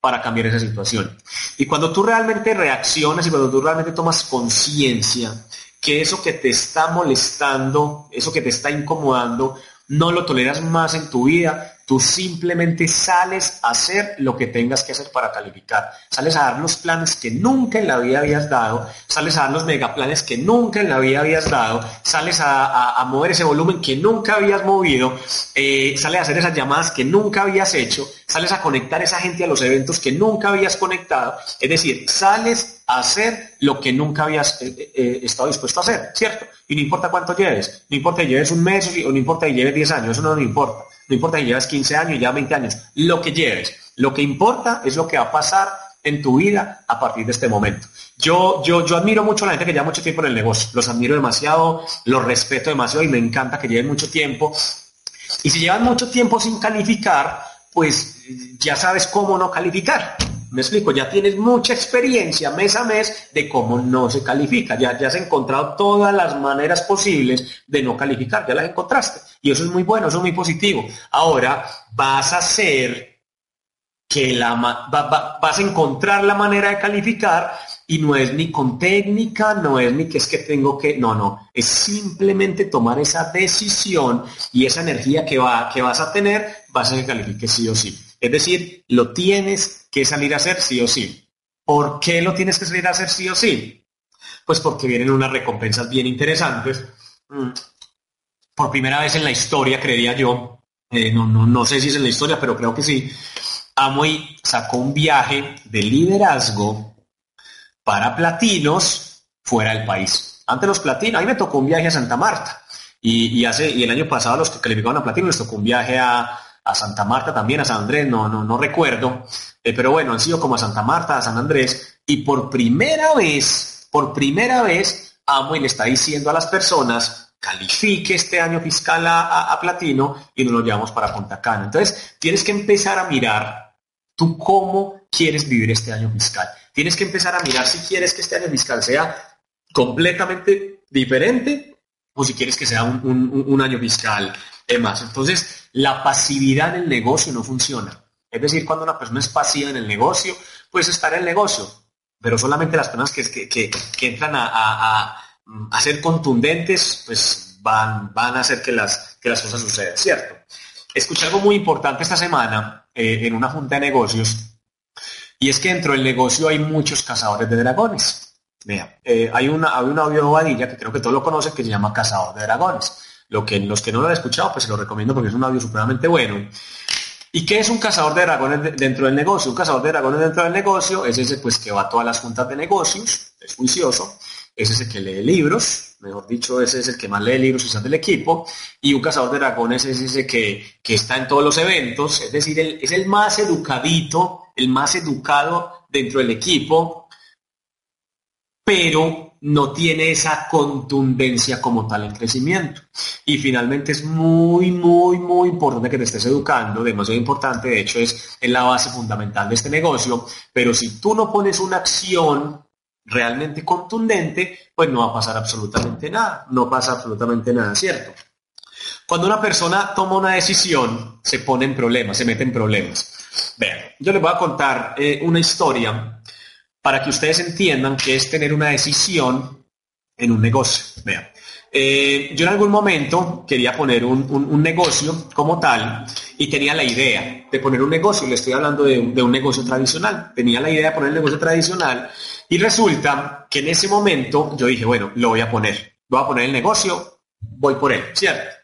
para cambiar esa situación. Y cuando tú realmente reaccionas y cuando tú realmente tomas conciencia que eso que te está molestando, eso que te está incomodando, no lo toleras más en tu vida, Tú simplemente sales a hacer lo que tengas que hacer para calificar. Sales a dar los planes que nunca en la vida habías dado. Sales a dar los megaplanes que nunca en la vida habías dado. Sales a, mover ese volumen que nunca habías movido. Eh, sales a hacer esas llamadas que nunca habías hecho. Sales a conectar a esa gente a los eventos que nunca habías conectado. Es decir, sales hacer lo que nunca habías eh, eh, estado dispuesto a hacer, ¿cierto? Y no importa cuánto lleves. No importa que lleves un mes o no importa que lleves 10 años. Eso no, importa. No importa si llevas 15 años, ya 20 años, lo que lleves. Lo que importa es lo que va a pasar en tu vida a partir de este momento. Yo, yo, yo admiro mucho a la gente que lleva mucho tiempo en el negocio. Los admiro demasiado, los respeto demasiado y me encanta que lleven mucho tiempo. Y si llevan mucho tiempo sin calificar, pues ya sabes cómo no calificar. Me explico, ya tienes mucha experiencia mes a mes de cómo no se califica. Ya, ya has encontrado todas las maneras posibles de no calificar, ya las encontraste. Y eso es muy bueno, eso es muy positivo. Ahora vas a hacer que la vas a encontrar la manera de calificar y no es ni con técnica, no es ni que es que tengo que, no, no, es simplemente tomar esa decisión y esa energía que, va, que vas a tener, vas a que califique sí o sí. Es decir, lo tienes que salir a hacer sí o sí. ¿Por qué lo tienes que salir a hacer sí o sí? Pues porque vienen unas recompensas bien interesantes. Mm. Por primera vez en la historia, creería yo, eh, no, no, no sé si es en la historia, pero creo que sí, Amway sacó un viaje de liderazgo para platinos fuera del país. Antes los platinos, a mí me tocó un viaje a Santa Marta. Y, hace, y el año pasado los que calificaban a platino les tocó un viaje a, a Santa Marta también, a San Andrés, no, no, no recuerdo, eh, pero bueno, han sido como a Santa Marta, a San Andrés, y por primera vez, por primera vez, Amway le está diciendo a las personas, califique este año fiscal a, Platino y nos lo llevamos para Punta Cana. Entonces, tienes que empezar a mirar tú cómo quieres vivir este año fiscal. Tienes que empezar a mirar si quieres que este año fiscal sea completamente diferente o si quieres que sea un año fiscal más. Entonces, la pasividad en el negocio no funciona. Es decir, cuando una persona es pasiva en el negocio, pues estar en el negocio, pero solamente las personas que, que, entran a, ser contundentes, pues van, van a hacer que las, que las cosas sucedan, ¿cierto? Escuché algo muy importante esta semana eh, en una junta de negocios y es que dentro del negocio hay muchos cazadores de dragones. Vea, eh, hay, una, hay un audio que creo que todos lo conocen que se llama Cazador de Dragones. Lo que, los que no lo han escuchado, pues se lo recomiendo porque es un audio supremamente bueno. ¿Y qué es un cazador de dragones dentro del negocio? Un cazador de dragones dentro del negocio es ese pues que va a todas las juntas de negocios, es juicioso, es ese que lee libros, mejor dicho, ese es el que más lee libros y del equipo, y un cazador de dragones es ese que, está en todos los eventos, es decir, es el más educadito, el más educado dentro del equipo, pero no tiene esa contundencia como tal en crecimiento. Y finalmente es muy, muy, muy importante que te estés educando, demasiado importante, de hecho es, la base fundamental de este negocio, pero si tú no pones una acción realmente contundente, pues no va a pasar absolutamente nada, no pasa absolutamente nada, ¿cierto? Cuando una persona toma una decisión, se pone en problemas, se mete en problemas. Vean, yo les voy a contar eh, una historia para que ustedes entiendan qué es tener una decisión en un negocio. Vean, eh, yo en algún momento quería poner un, negocio como tal y tenía la idea de poner un negocio, le estoy hablando de, de un negocio tradicional, tenía la idea de poner el negocio tradicional y resulta que en ese momento yo dije, bueno, lo voy a poner, voy a poner el negocio, voy por él, ¿cierto?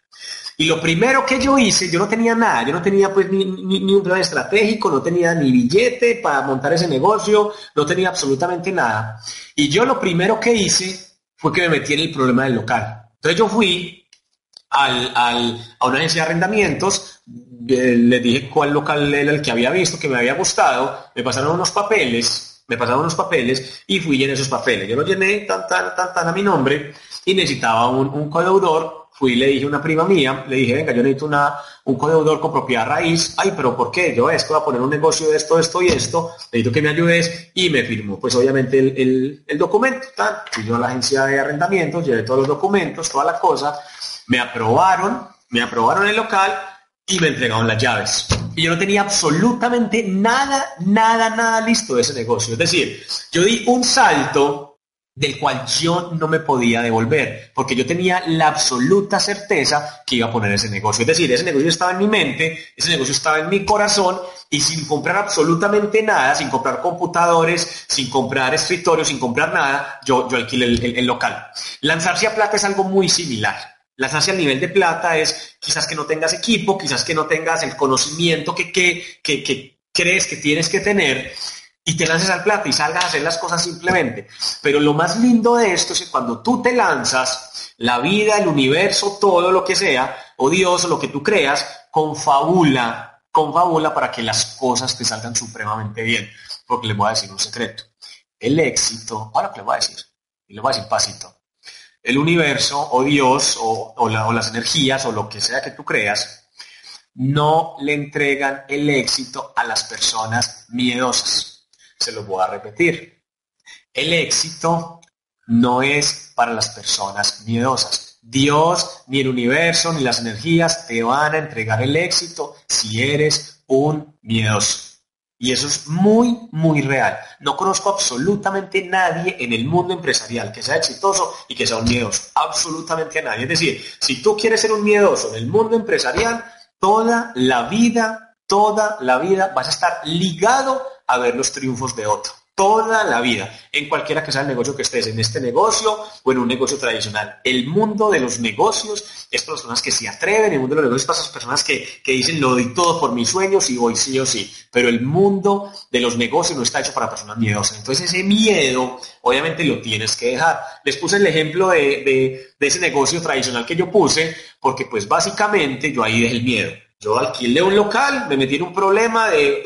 Y lo primero que yo hice, yo no tenía nada, yo no tenía pues ni, un plan estratégico, no tenía ni billete para montar ese negocio, no tenía absolutamente nada. Y yo lo primero que hice fue que me metí en el problema del local. Entonces yo fui al, a una agencia de arrendamientos, eh, le dije cuál local era el que había visto, que me había gustado, me pasaron unos papeles me pasaron unos papeles y fui en esos papeles. Yo los llené tan, tan, tan, tan a mi nombre y necesitaba un, un codeudor. Fui y le dije a una prima mía, le dije, venga, yo necesito una, un codeudor con propiedad raíz. Ay, pero ¿por qué? Yo esto voy a poner un negocio de esto, esto y esto. Necesito que me ayudes y me firmó. Pues obviamente el, el, documento, tal. Fui yo a la agencia de arrendamientos, llevé todos los documentos, toda la cosa. Me aprobaron, me aprobaron el local y me entregaron las llaves. Y yo no tenía absolutamente nada, nada, nada listo de ese negocio. Es decir, yo di un salto del cual yo no me podía devolver, porque yo tenía la absoluta certeza que iba a poner ese negocio. Es decir, ese negocio estaba en mi mente, ese negocio estaba en mi corazón, y sin comprar absolutamente nada, sin comprar computadores, sin comprar escritorios, sin comprar nada, yo, yo alquilé el, local. Lanzarse a plata es algo muy similar. Lanzarse al nivel de plata es quizás que no tengas equipo, quizás que no tengas el conocimiento que, que, crees que tienes que tener y te lances al plata y salgas a hacer las cosas simplemente. Pero lo más lindo de esto es que cuando tú te lanzas, la vida, el universo, todo lo que sea, o Dios, o lo que tú creas, confabula, confabula para que las cosas te salgan supremamente bien. Porque les voy a decir un secreto. El éxito, ahora que les voy a decir, y les voy a decir pasito, el universo o Dios o, las energías o lo que sea que tú creas, no le entregan el éxito a las personas miedosas. Se lo voy a repetir. El éxito no es para las personas miedosas. Dios, ni el universo, ni las energías te van a entregar el éxito si eres un miedoso. Y eso es muy, muy real. No conozco absolutamente nadie en el mundo empresarial que sea exitoso y que sea un miedoso. Absolutamente a nadie. Es decir, si tú quieres ser un miedoso en el mundo empresarial, toda la vida, toda la vida vas a estar ligado a ver los triunfos de otro toda la vida, en cualquiera que sea el negocio que estés, en este negocio o en un negocio tradicional. El mundo de los negocios es las personas que se atreven, el mundo de los negocios es para esas personas que, que dicen lo doy todo por mis sueños y voy sí o sí, pero el mundo de los negocios no está hecho para personas miedosas. Entonces ese miedo, obviamente lo tienes que dejar. Les puse el ejemplo de, de, de ese negocio tradicional que yo puse, porque pues básicamente yo ahí dejé el miedo. Yo alquilé un local, me metí en un problema de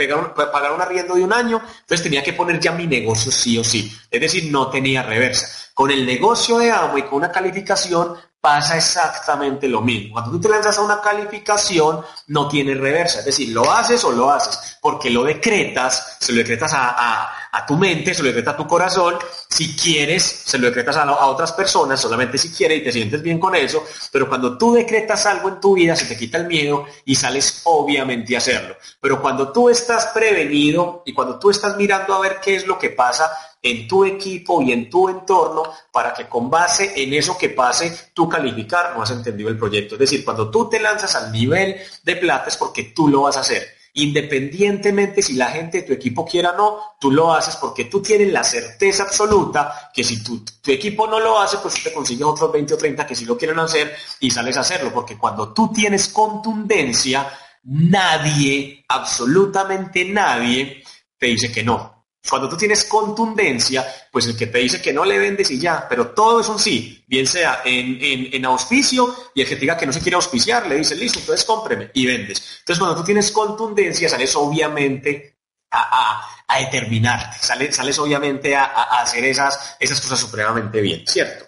pagar un arriendo de un año, entonces tenía que poner ya mi negocio sí o sí. Es decir, no tenía reversa. Con el negocio de amo y con una calificación pasa exactamente lo mismo. Cuando tú te lanzas a una calificación, no tiene reversa. Es decir, lo haces o lo haces, porque lo decretas, se lo decretas a, tu mente, se lo decretas a tu corazón. Si quieres, se lo decretas a, a, otras personas, solamente si quieres y te sientes bien con eso. Pero cuando tú decretas algo en tu vida, se te quita el miedo y sales obviamente a hacerlo. Pero cuando tú estás prevenido y cuando tú estás mirando a ver qué es lo que pasa, en tu equipo y en tu entorno para que con base en eso que pase, tú calificar, no has entendido el proyecto. Es decir, cuando tú te lanzas al nivel de plata es porque tú lo vas a hacer. Independientemente si la gente de tu equipo quiera o no, tú lo haces porque tú tienes la certeza absoluta que si tu, tu equipo no lo hace, pues te consigues otros 20 o 30 que sí lo quieren hacer y sales a hacerlo. Porque cuando tú tienes contundencia, nadie, absolutamente nadie, te dice que no. Cuando tú tienes contundencia, pues el que te dice que no le vendes y ya, pero todo es un sí, bien sea en, auspicio y el que te diga que no se quiere auspiciar, le dice, listo, entonces cómpreme y vendes. Entonces cuando tú tienes contundencia, sales obviamente a, determinarte, sales, sales obviamente a, hacer esas, esas cosas supremamente bien, ¿cierto?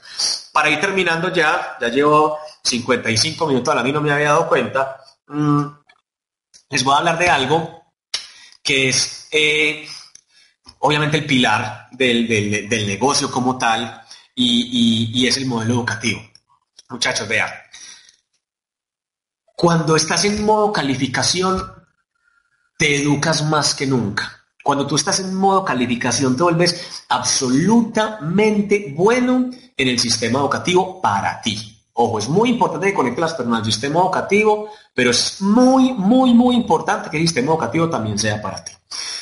Para ir terminando ya, ya llevo 55 minutos, a mí no me había dado cuenta, mm, les voy a hablar de algo que es... Eh, obviamente el pilar del, negocio como tal y, es el modelo educativo. Muchachos, vean, cuando estás en modo calificación, te educas más que nunca. Cuando tú estás en modo calificación, te vuelves absolutamente bueno en el sistema educativo para ti. Ojo, es muy importante que conectes las personas al sistema educativo, pero es muy, muy, muy importante que el sistema educativo también sea para ti.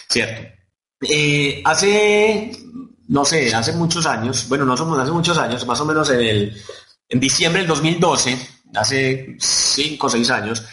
¿Cierto? Eh, hace, no sé, hace muchos años, bueno, no somos hace muchos años, más o menos en, el, en diciembre del 2012, hace cinco o seis años,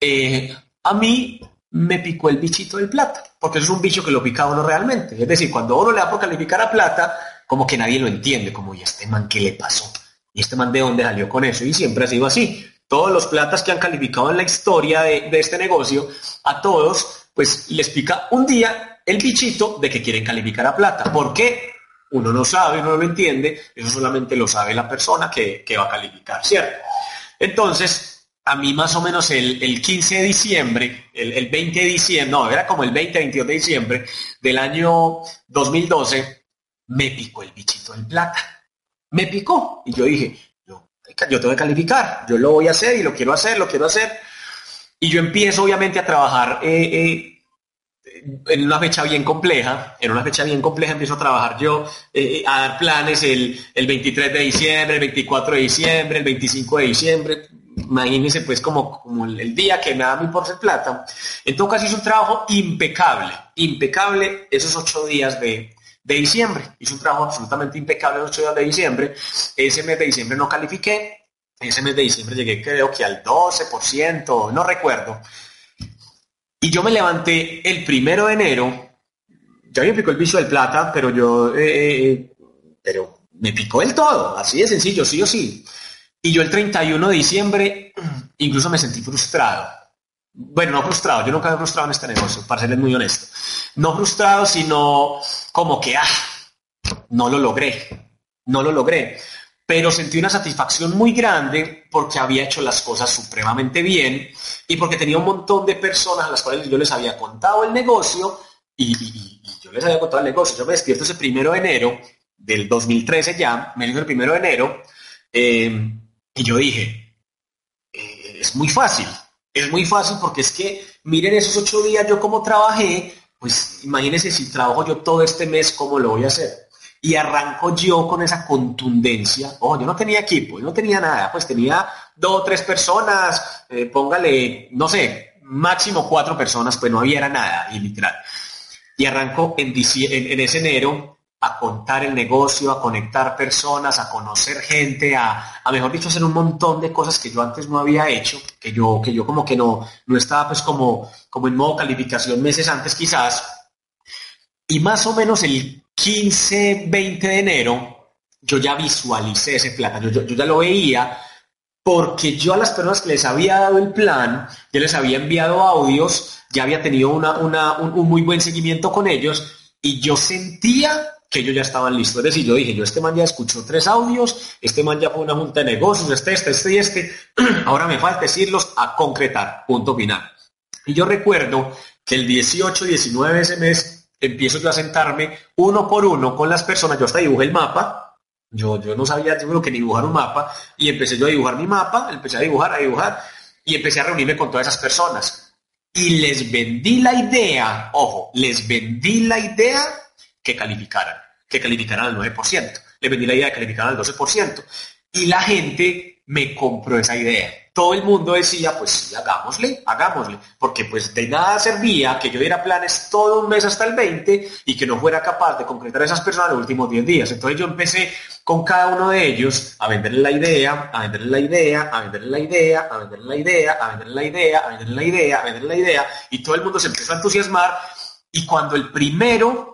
eh, a mí me picó el bichito del plata, porque eso es un bicho que lo pica uno realmente. Es decir, cuando uno le da por calificar a plata, como que nadie lo entiende, como, ¿y este man qué le pasó? ¿Y este man de dónde salió con eso? Y siempre ha sido así. Todos los platas que han calificado en la historia de este negocio, a todos, pues les pica un día el bichito de que quieren calificar a plata. ¿Por qué? Uno no sabe, uno no lo entiende, eso solamente lo sabe la persona que, va a calificar, ¿cierto? Entonces, a mí más o menos el, 15 de diciembre, el, 20 de diciembre, no, era como el 20, 22 de diciembre del año 2012, me picó el bichito en plata. Me picó. Y yo dije, yo, yo tengo que calificar, yo lo voy a hacer y lo quiero hacer, lo quiero hacer. Y yo empiezo obviamente a trabajar eh, eh, en una fecha bien compleja, en una fecha bien compleja empiezo a trabajar yo, eh, a dar planes el, 23 de diciembre, el 24 de diciembre, el 25 de diciembre, imagínense pues como, como el, día que me da mi por ser plata. En todo hice un trabajo impecable, impecable esos ocho días de, de diciembre. Hice un trabajo absolutamente impecable esos ocho días de diciembre. Ese mes de diciembre no califiqué, ese mes de diciembre llegué creo que al 12%, no recuerdo. Y yo me levanté el primero de enero, ya me picó el piso del plata, pero yo, eh, eh, pero me picó el todo, así de sencillo, sí o sí. Y yo el 31 de diciembre incluso me sentí frustrado. Bueno, no frustrado, yo nunca he frustrado en este negocio, para serles muy honesto. No frustrado, sino como que, ah, no lo logré, no lo logré pero sentí una satisfacción muy grande porque había hecho las cosas supremamente bien y porque tenía un montón de personas a las cuales yo les había contado el negocio y, yo les había contado el negocio. Yo me despierto ese primero de enero del 2013 ya, me dijo el primero de enero, eh, y yo dije, eh, es muy fácil, es muy fácil porque es que miren esos ocho días yo como trabajé, pues imagínense si trabajo yo todo este mes, ¿cómo lo voy a hacer? Y arranco yo con esa contundencia. Oh, yo no tenía equipo, yo no tenía nada, pues tenía dos o tres personas, eh, póngale, no sé, máximo cuatro personas, pues no había nada, y literal. Y arranco en, en, ese enero a contar el negocio, a conectar personas, a conocer gente, a, a, mejor dicho, hacer un montón de cosas que yo antes no había hecho, que yo, que yo como que no, no estaba pues como, como en modo calificación meses antes quizás. Y más o menos el 15, 20 de enero, yo ya visualicé ese plan, yo, ya lo veía, porque yo a las personas que les había dado el plan, ya les había enviado audios, ya había tenido una, un, muy buen seguimiento con ellos, y yo sentía que ellos ya estaban listos. Es decir, yo dije, yo este man ya escuchó tres audios, este man ya fue una junta de negocios, este, este, este y este, ahora me falta decirlos a concretar, punto final. Y yo recuerdo que el 18, 19 de ese mes empiezo yo a sentarme uno por uno con las personas, yo hasta dibujé el mapa, yo, yo no sabía yo que ni dibujar un mapa, y empecé yo a dibujar mi mapa, empecé a dibujar, a dibujar, y empecé a reunirme con todas esas personas. Y les vendí la idea, ojo, les vendí la idea que calificaran, que calificaran al 9%. Le vendí la idea de calificar al 12%. Y la gente me compró esa idea. Todo el mundo decía, pues sí, hagámosle, hagámosle, porque pues de nada servía que yo diera planes todo un mes hasta el 20 y que no fuera capaz de concretar a esas personas los últimos 10 días. Entonces yo empecé con cada uno de ellos a venderle la idea, a venderle la idea, a venderle la idea, a venderle la idea, a venderle la idea, a venderle la idea, a venderle la idea, y todo el mundo se empezó a entusiasmar y cuando el primero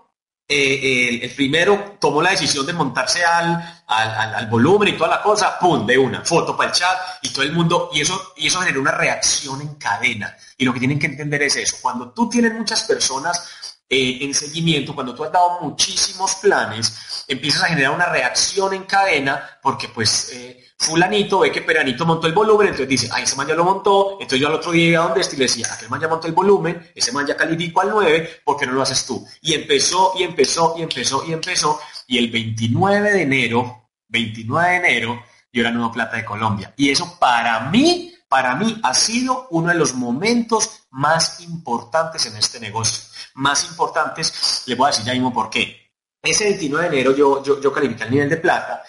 eh, el, primero tomó la decisión de montarse al, al, volumen y toda la cosa, ¡pum! de una, foto para el chat y todo el mundo, y eso, y eso generó una reacción en cadena. Y lo que tienen que entender es eso, cuando tú tienes muchas personas eh, en seguimiento, cuando tú has dado muchísimos planes, empiezas a generar una reacción en cadena porque pues... Eh, fulanito ve que Peranito montó el volumen, entonces dice, ay, ese man ya lo montó, entonces yo al otro día a donde este y le decía, aquel man ya montó el volumen, ese man ya calificó al 9, ¿por qué no lo haces tú? Y empezó, y empezó, y empezó, y empezó, y el 29 de enero, 29 de enero, yo era Nuevo Plata de Colombia. Y eso para mí, para mí ha sido uno de los momentos más importantes en este negocio. Más importantes, le voy a decir ya mismo por qué ese 29 de enero yo, yo, yo califiqué el nivel de plata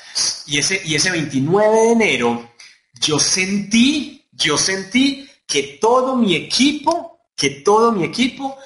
y ese, y ese 29 de enero yo sentí, yo sentí que todo mi equipo, que todo mi equipo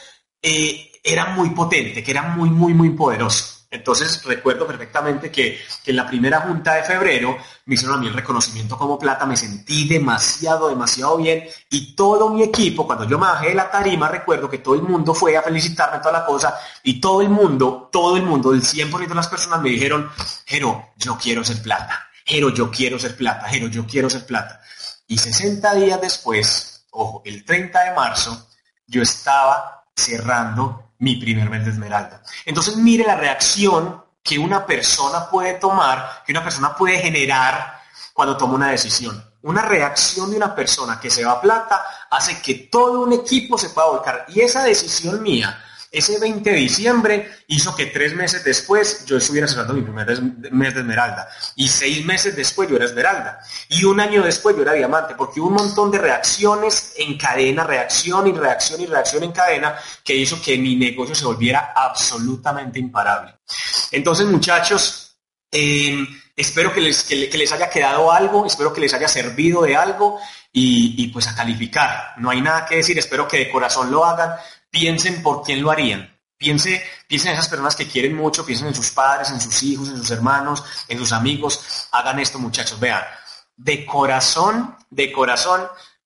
eh, era muy potente, que era muy, muy, muy poderoso. Entonces recuerdo perfectamente que, en la primera junta de febrero me hicieron a mí el reconocimiento como plata, me sentí demasiado, demasiado bien y todo mi equipo, cuando yo me bajé de la tarima, recuerdo que todo el mundo fue a felicitarme toda la cosa y todo el mundo, todo el mundo, el 100% de las personas me dijeron, Jero, yo quiero ser plata, Jero, yo quiero ser plata, Jero, yo quiero ser plata. Y 60 días después, ojo, el 30 de marzo, yo estaba cerrando mi primer mes de esmeralda. Entonces mire la reacción que una persona puede tomar, que una persona puede generar cuando toma una decisión. Una reacción de una persona que se va a plata hace que todo un equipo se pueda volcar. Y esa decisión mía ese 20 de diciembre hizo que tres meses después yo estuviera cerrando mi primer mes de esmeralda. Y seis meses después yo era esmeralda. Y un año después yo era diamante, porque hubo un montón de reacciones en cadena, reacción y reacción y reacción en cadena, que hizo que mi negocio se volviera absolutamente imparable. Entonces, muchachos, em, espero que les, les, haya quedado algo, espero que les haya servido de algo y, pues a calificar. No hay nada que decir, espero que de corazón lo hagan piensen por quién lo harían. Piense, piensen en esas personas que quieren mucho, piensen en sus padres, en sus hijos, en sus hermanos, en sus amigos. Hagan esto, muchachos. Vean, de corazón, de corazón,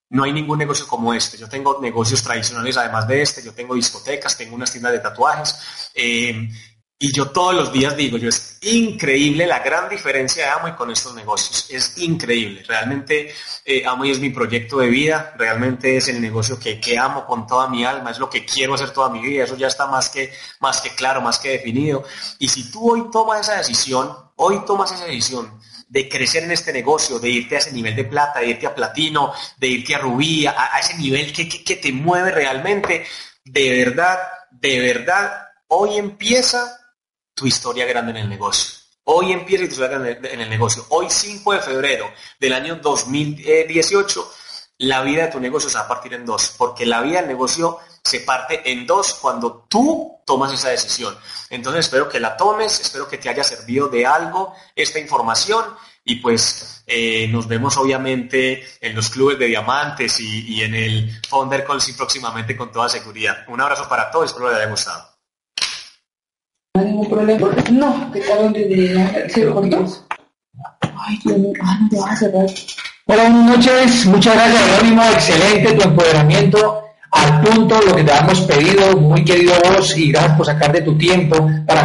no hay ningún negocio como este. Yo tengo negocios tradicionales además de este. Yo tengo discotecas, tengo unas tiendas de tatuajes. Eh, y yo todos los días digo, yo es increíble la gran diferencia de Amway con estos negocios. Es increíble. Realmente eh, Amway es mi proyecto de vida. Realmente es el negocio que, que, amo con toda mi alma. Es lo que quiero hacer toda mi vida. Eso ya está más que, más que claro, más que definido. Y si tú hoy tomas esa decisión, hoy tomas esa decisión de crecer en este negocio, de irte a ese nivel de plata, de irte a platino, de irte a rubí, a, ese nivel que, que te mueve realmente, de verdad, de verdad, hoy empieza tu historia grande en el negocio. Hoy empieza tu historia grande en el negocio. Hoy 5 de febrero del año 2018, la vida de tu negocio se va a partir en dos, porque la vida del negocio se parte en dos cuando tú tomas esa decisión. Entonces espero que la tomes, espero que te haya servido de algo esta información y pues eh, nos vemos obviamente en los clubes de diamantes y, en el Founder Calls y próximamente con toda seguridad. Un abrazo para todos, espero les haya gustado
hay ningún problema. No, que tal donde. Ay, Dios mío, ah, no. Hola, buenas noches. Muchas gracias, Jerónimo. Excelente tu empoderamiento. Al punto, lo que te hemos pedido, muy querido vos, y gracias por sacar de tu tiempo para